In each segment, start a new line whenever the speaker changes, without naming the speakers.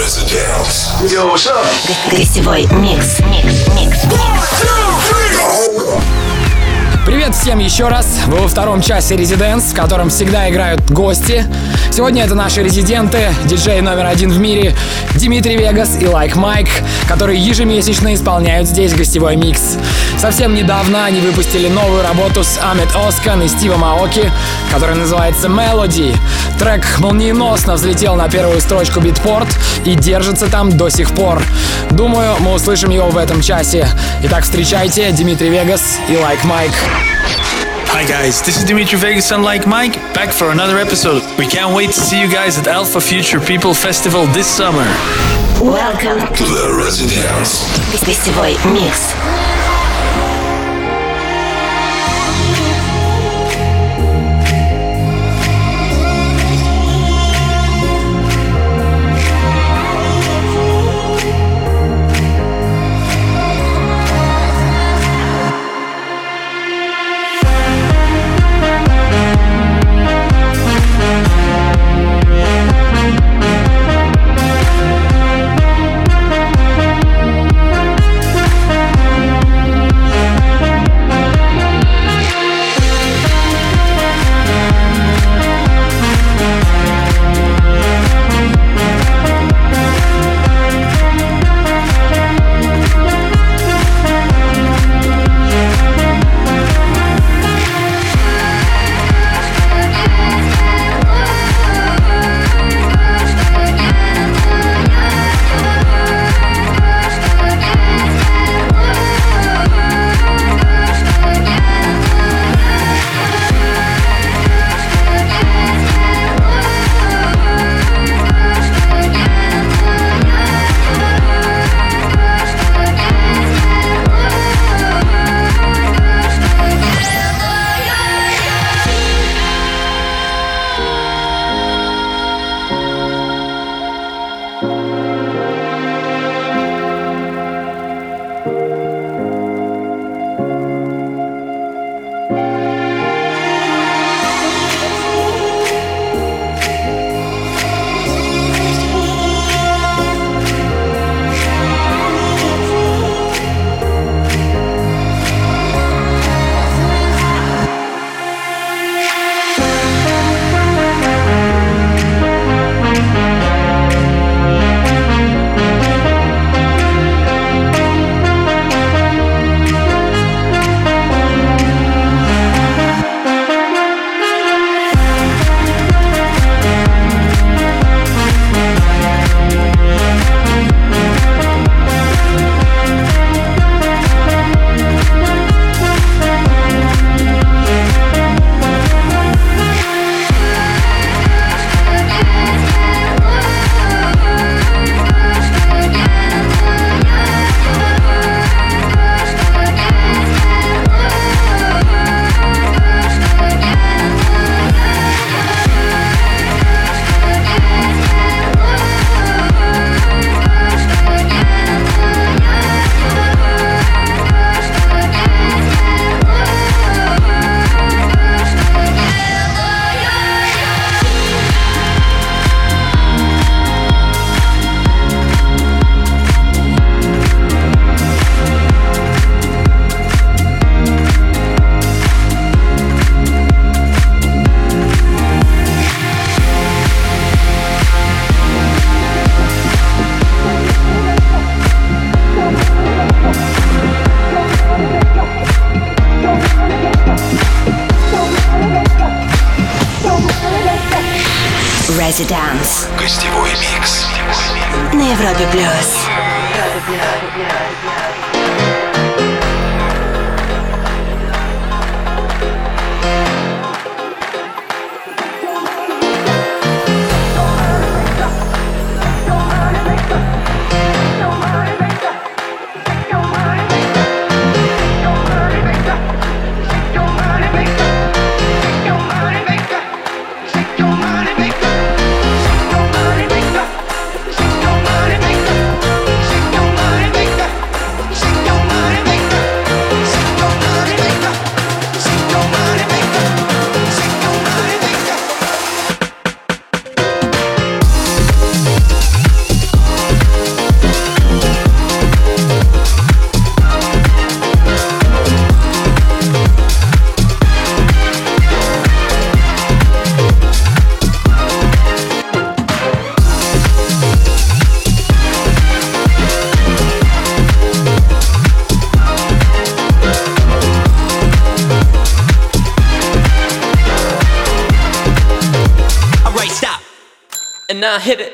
ResiDANCE. Yo, what's up?
Гостевой микс. Микс. Микс.
Привет всем еще раз. Вы во втором часе ResiDANCE, в котором всегда играют гости. Сегодня это наши резиденты, диджей номер один в мире Дмитрий Вегас и Like Mike, которые ежемесячно исполняют здесь гостевой микс. Совсем недавно они выпустили новую работу с Ummet Ozcan и Стивом Аоки, которая называется Melody. Трек молниеносно взлетел на первую строчку Битпорт и держится там до сих пор. Думаю, мы услышим его в этом часе. Итак, встречайте Дмитрий Вегас и Лайк like Майк.
Hi guys, this is Dimitri Vegas and Like Mike, back for another episode. We can't wait to see you guys at Alpha Future People Festival this summer.
Welcome
to the Residence.
Гостевой микс.
Now hit it.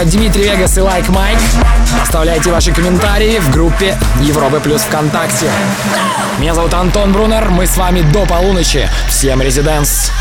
напоминаю, Дмитрий Вегас и Лайк like Майк. Оставляйте ваши комментарии в группе Европы Плюс ВКонтакте. Меня зовут Антон Брунер, мы с вами до полуночи. Всем резиденс!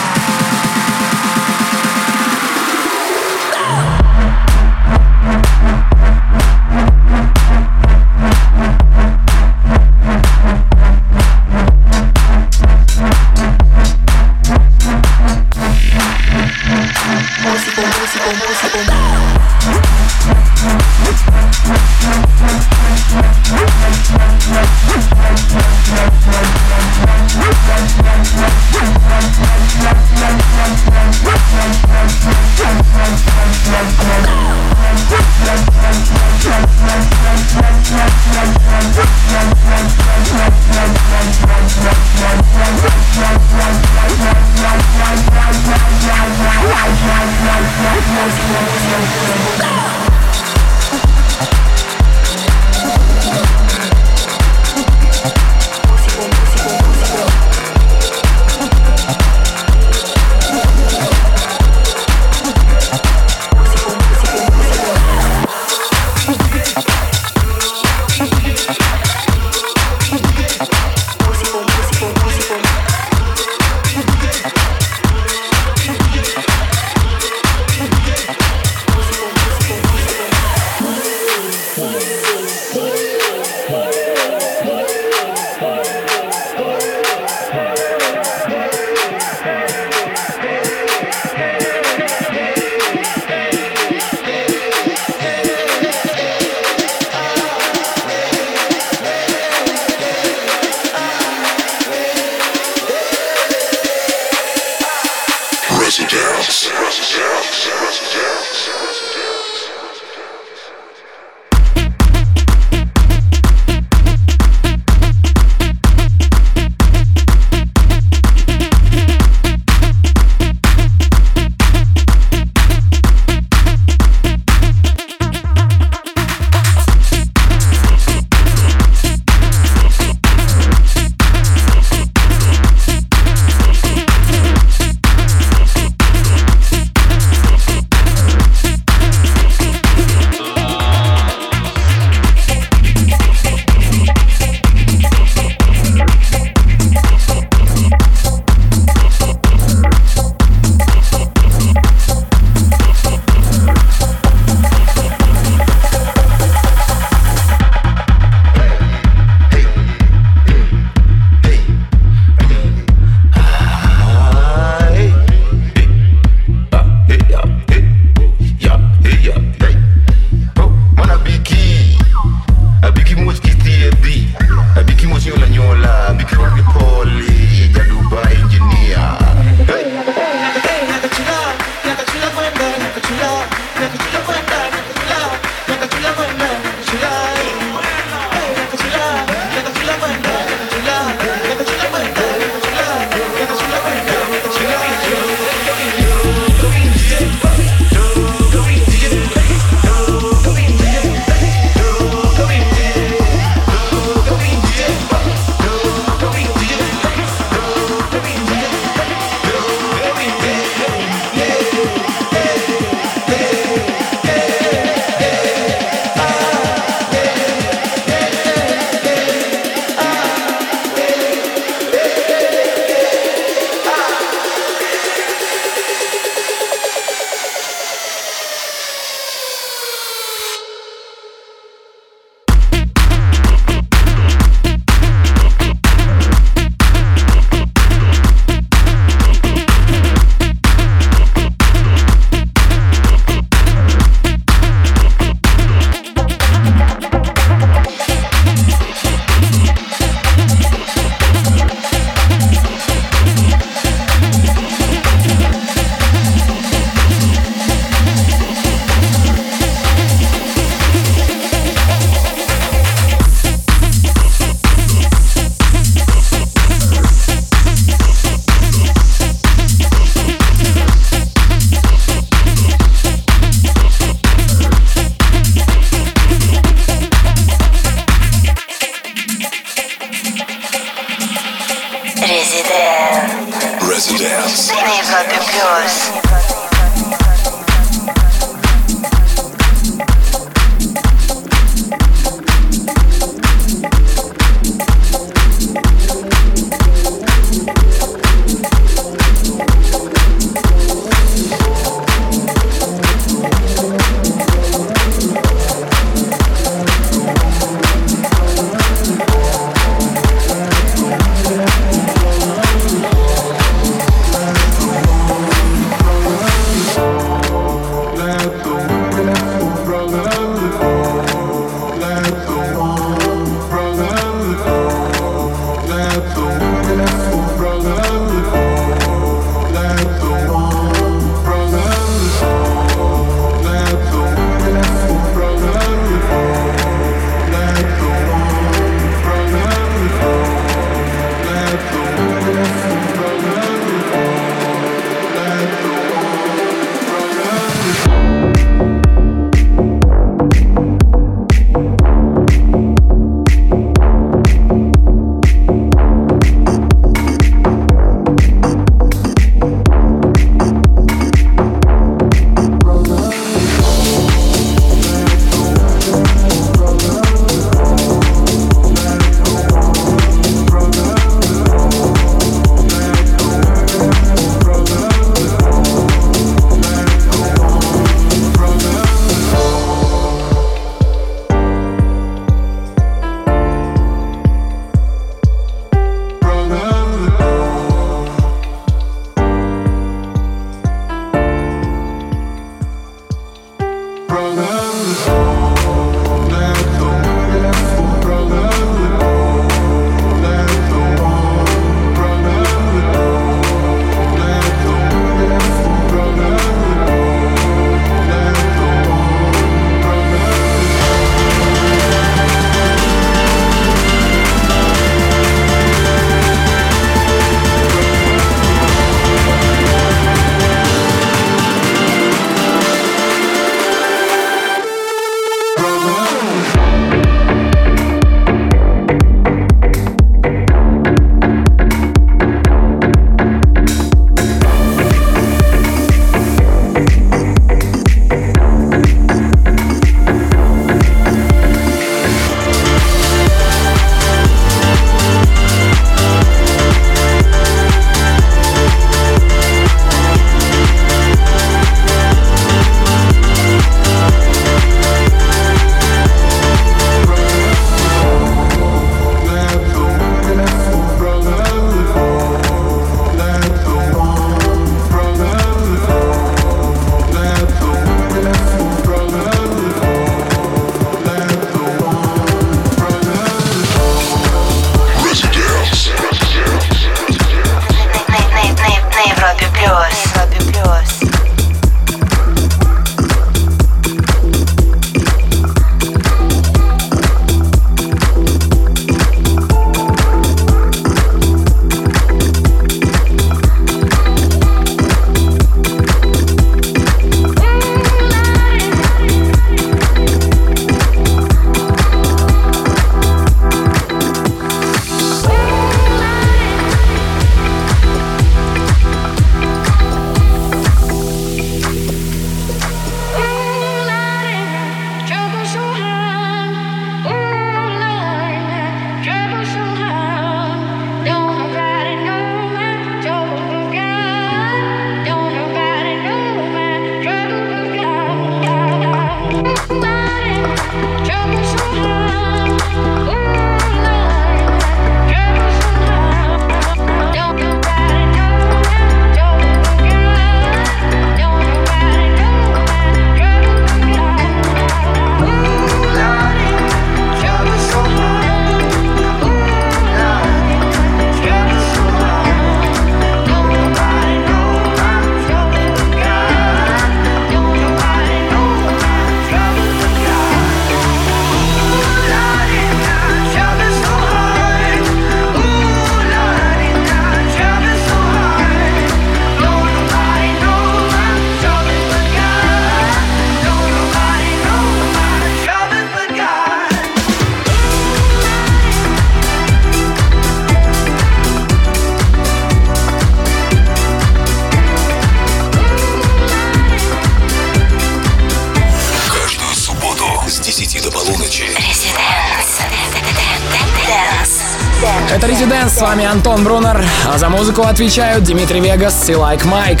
вами Антон Брунер, а за музыку отвечают Дмитрий Вегас и Лайк Майк.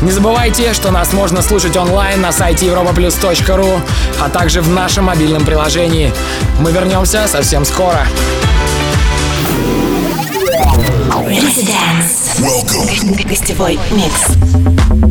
Не забывайте, что нас можно слушать онлайн на сайте europaplus.ru, а также в нашем мобильном приложении. Мы вернемся совсем скоро.
Гостевой микс.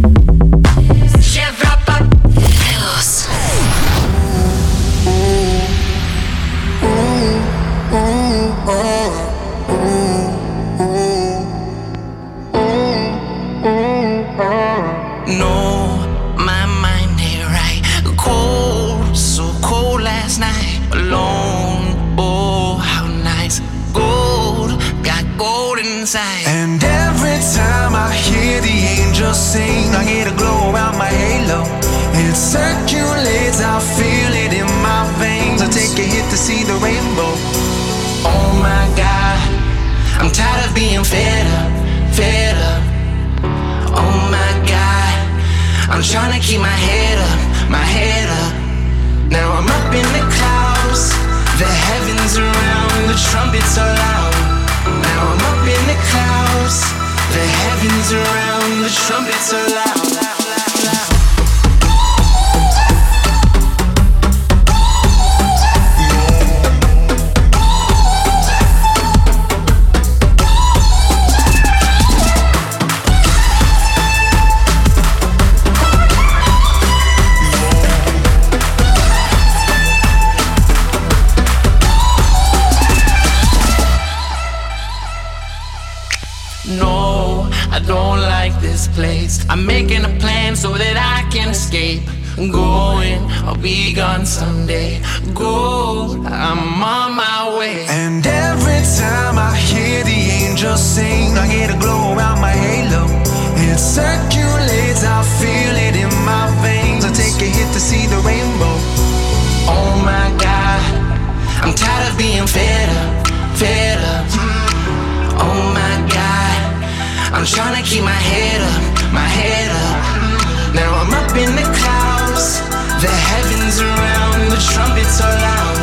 the
trumpets are loud.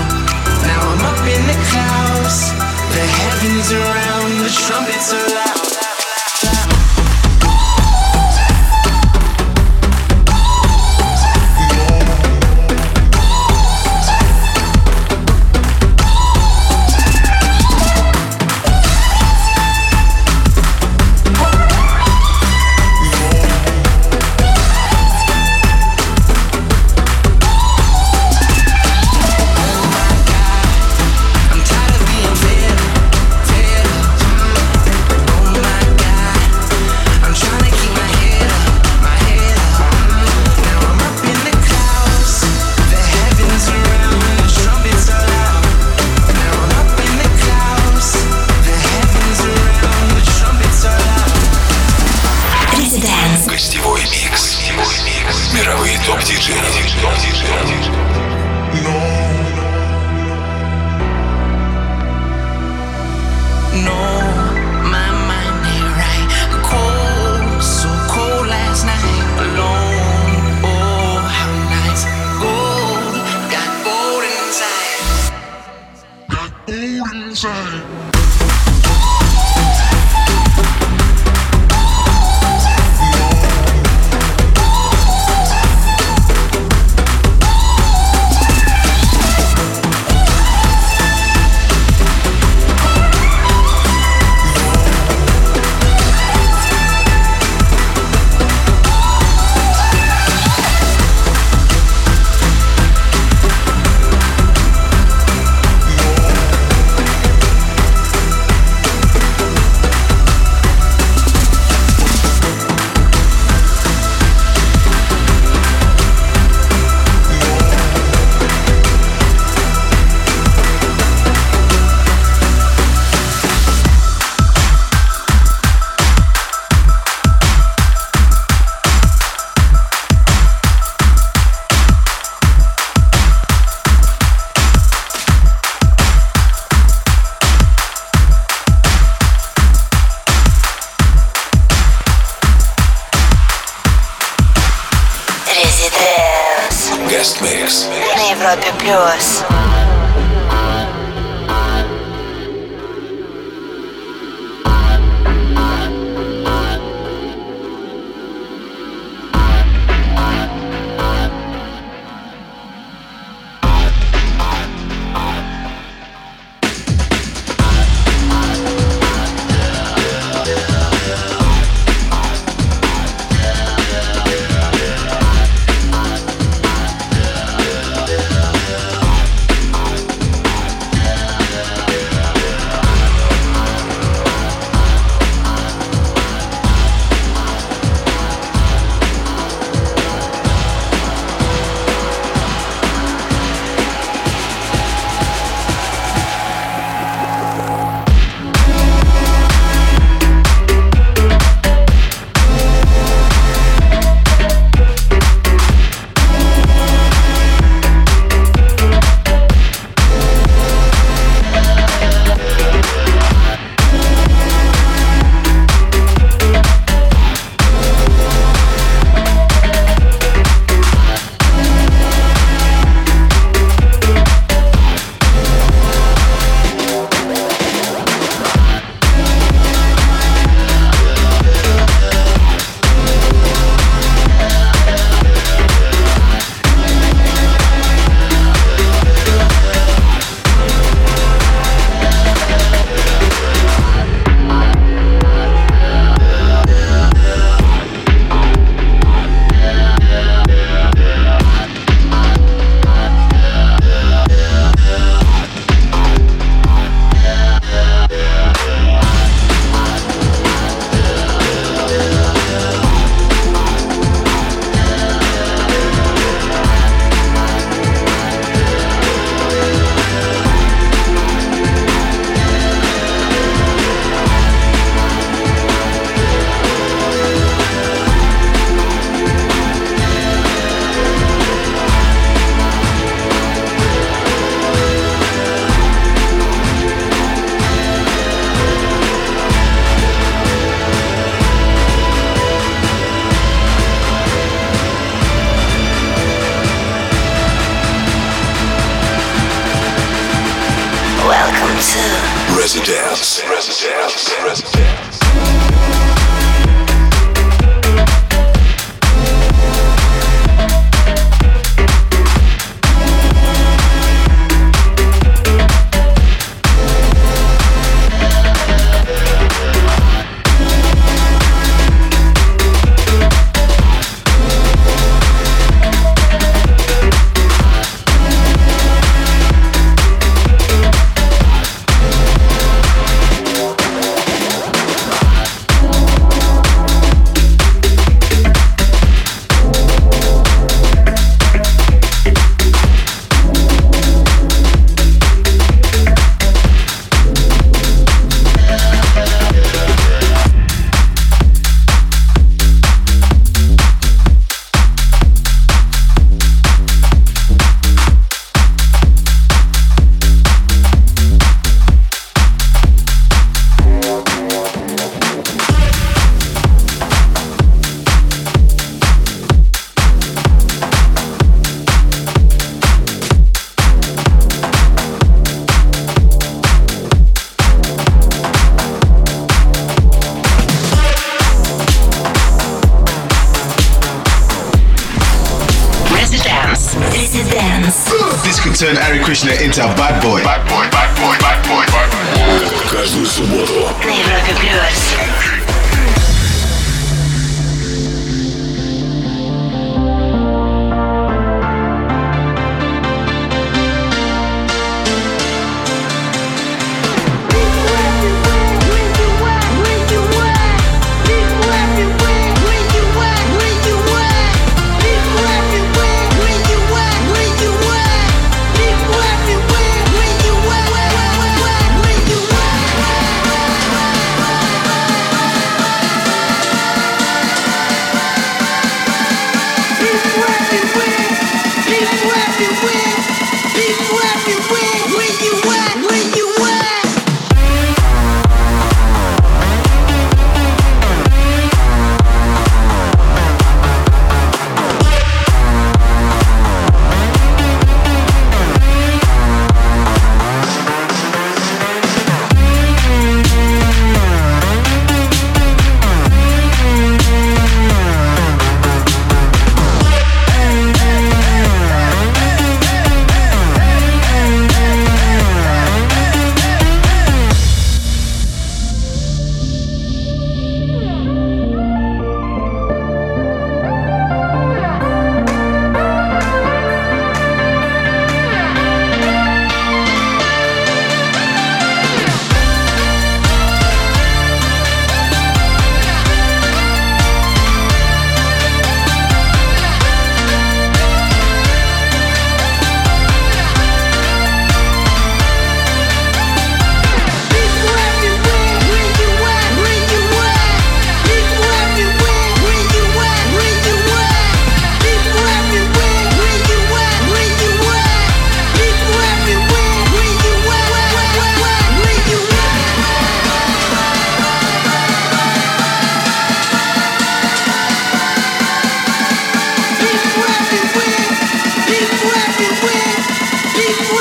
Now I'm up in the clouds. The heavens around, the trumpets are loud.
say.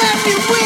everywhere.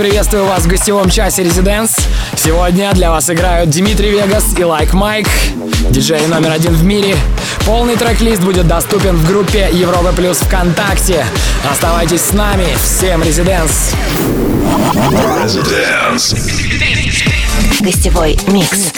Приветствую вас в гостевом часе Резиденс. Сегодня для вас играют Дмитрий Вегас и Лайк Майк, диджей номер один в мире. Полный трек-лист будет доступен в группе Европа Плюс ВКонтакте. Оставайтесь с нами. Всем Резиденс.
Гостевой микс.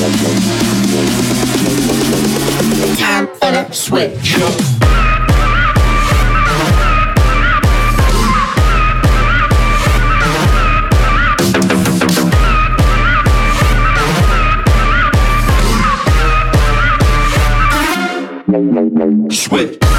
Time for the switch. Switch. Switch.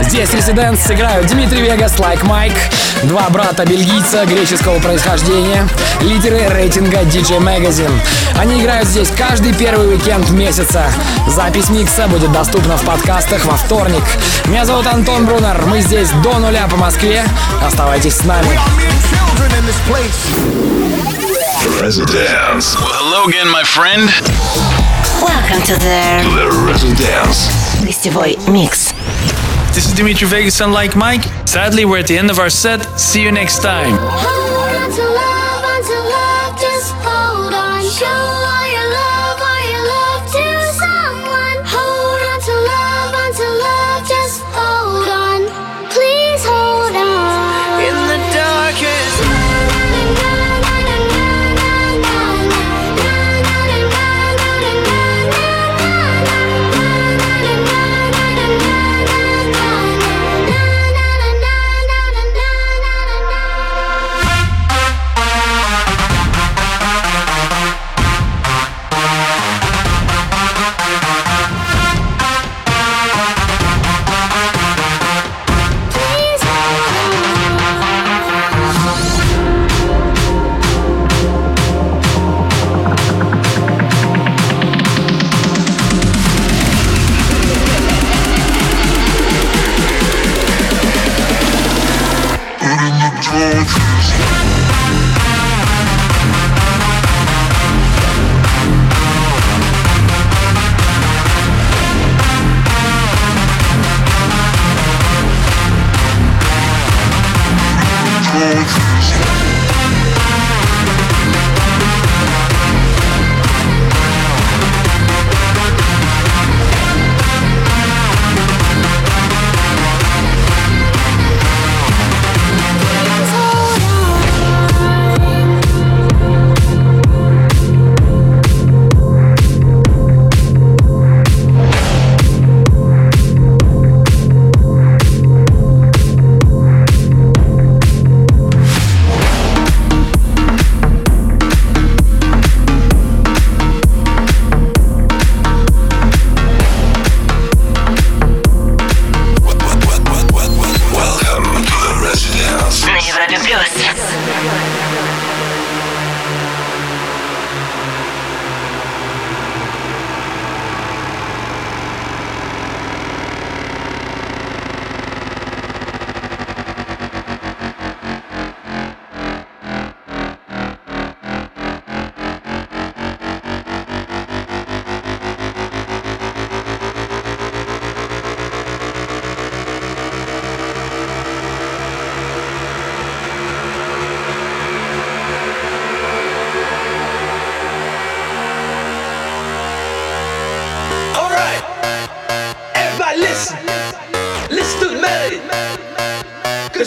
Dance сыграют Дмитрий Вегас, Like Mike, два брата бельгийца греческого происхождения, лидеры рейтинга DJ Magazine. Они играют здесь каждый первый уикенд месяца. Запись микса будет доступна в подкастах во вторник. Меня зовут Антон Брунер, мы здесь до нуля по Москве. Оставайтесь с нами.
Residence.
Well, hello again, my friend.
Welcome to the
The Residence.
гостевой микс.
This is Dimitri Vegas and Like Mike. Sadly, we're at the end of our set. See you next time.
Cruise.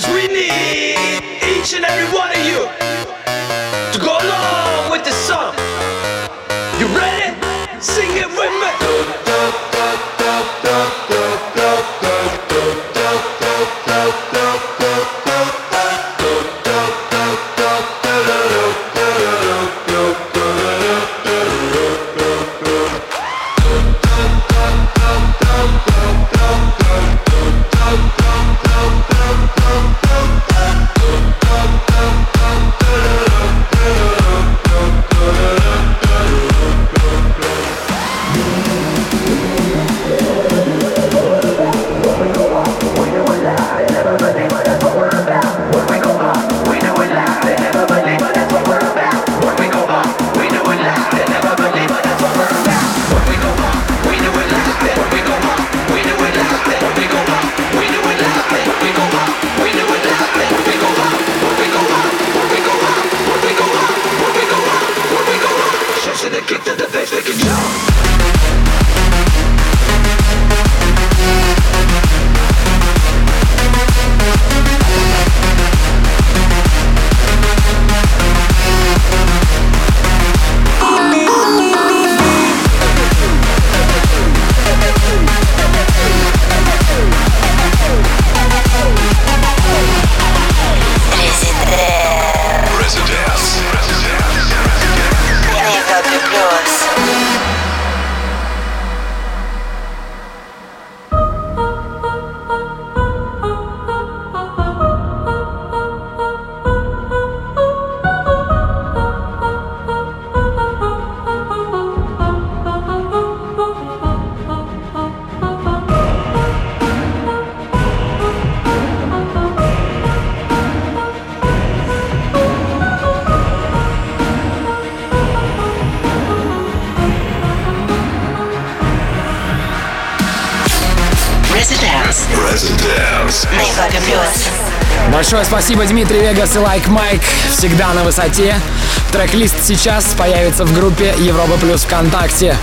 Cause we need each and every one of you
Большое спасибо Дмитрий Вегас и Like Mike. Всегда на высоте. Трек-лист сейчас появится в группе Европа Плюс ВКонтакте.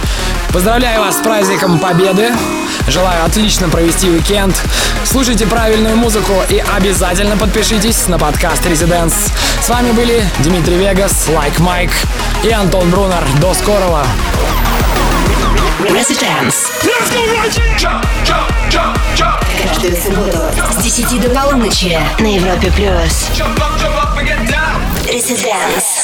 Поздравляю вас с праздником Победы. Желаю отлично провести уикенд. Слушайте правильную музыку и обязательно подпишитесь на подкаст ResiDANCE. С вами были Дмитрий Вегас, Like Mike и Антон Брунер. До скорого!
ResiDANCE. Let's go, Roger! Jump, jump, jump. Каждую субботу с 10 до полуночи на Европе+. плюс.
Residence.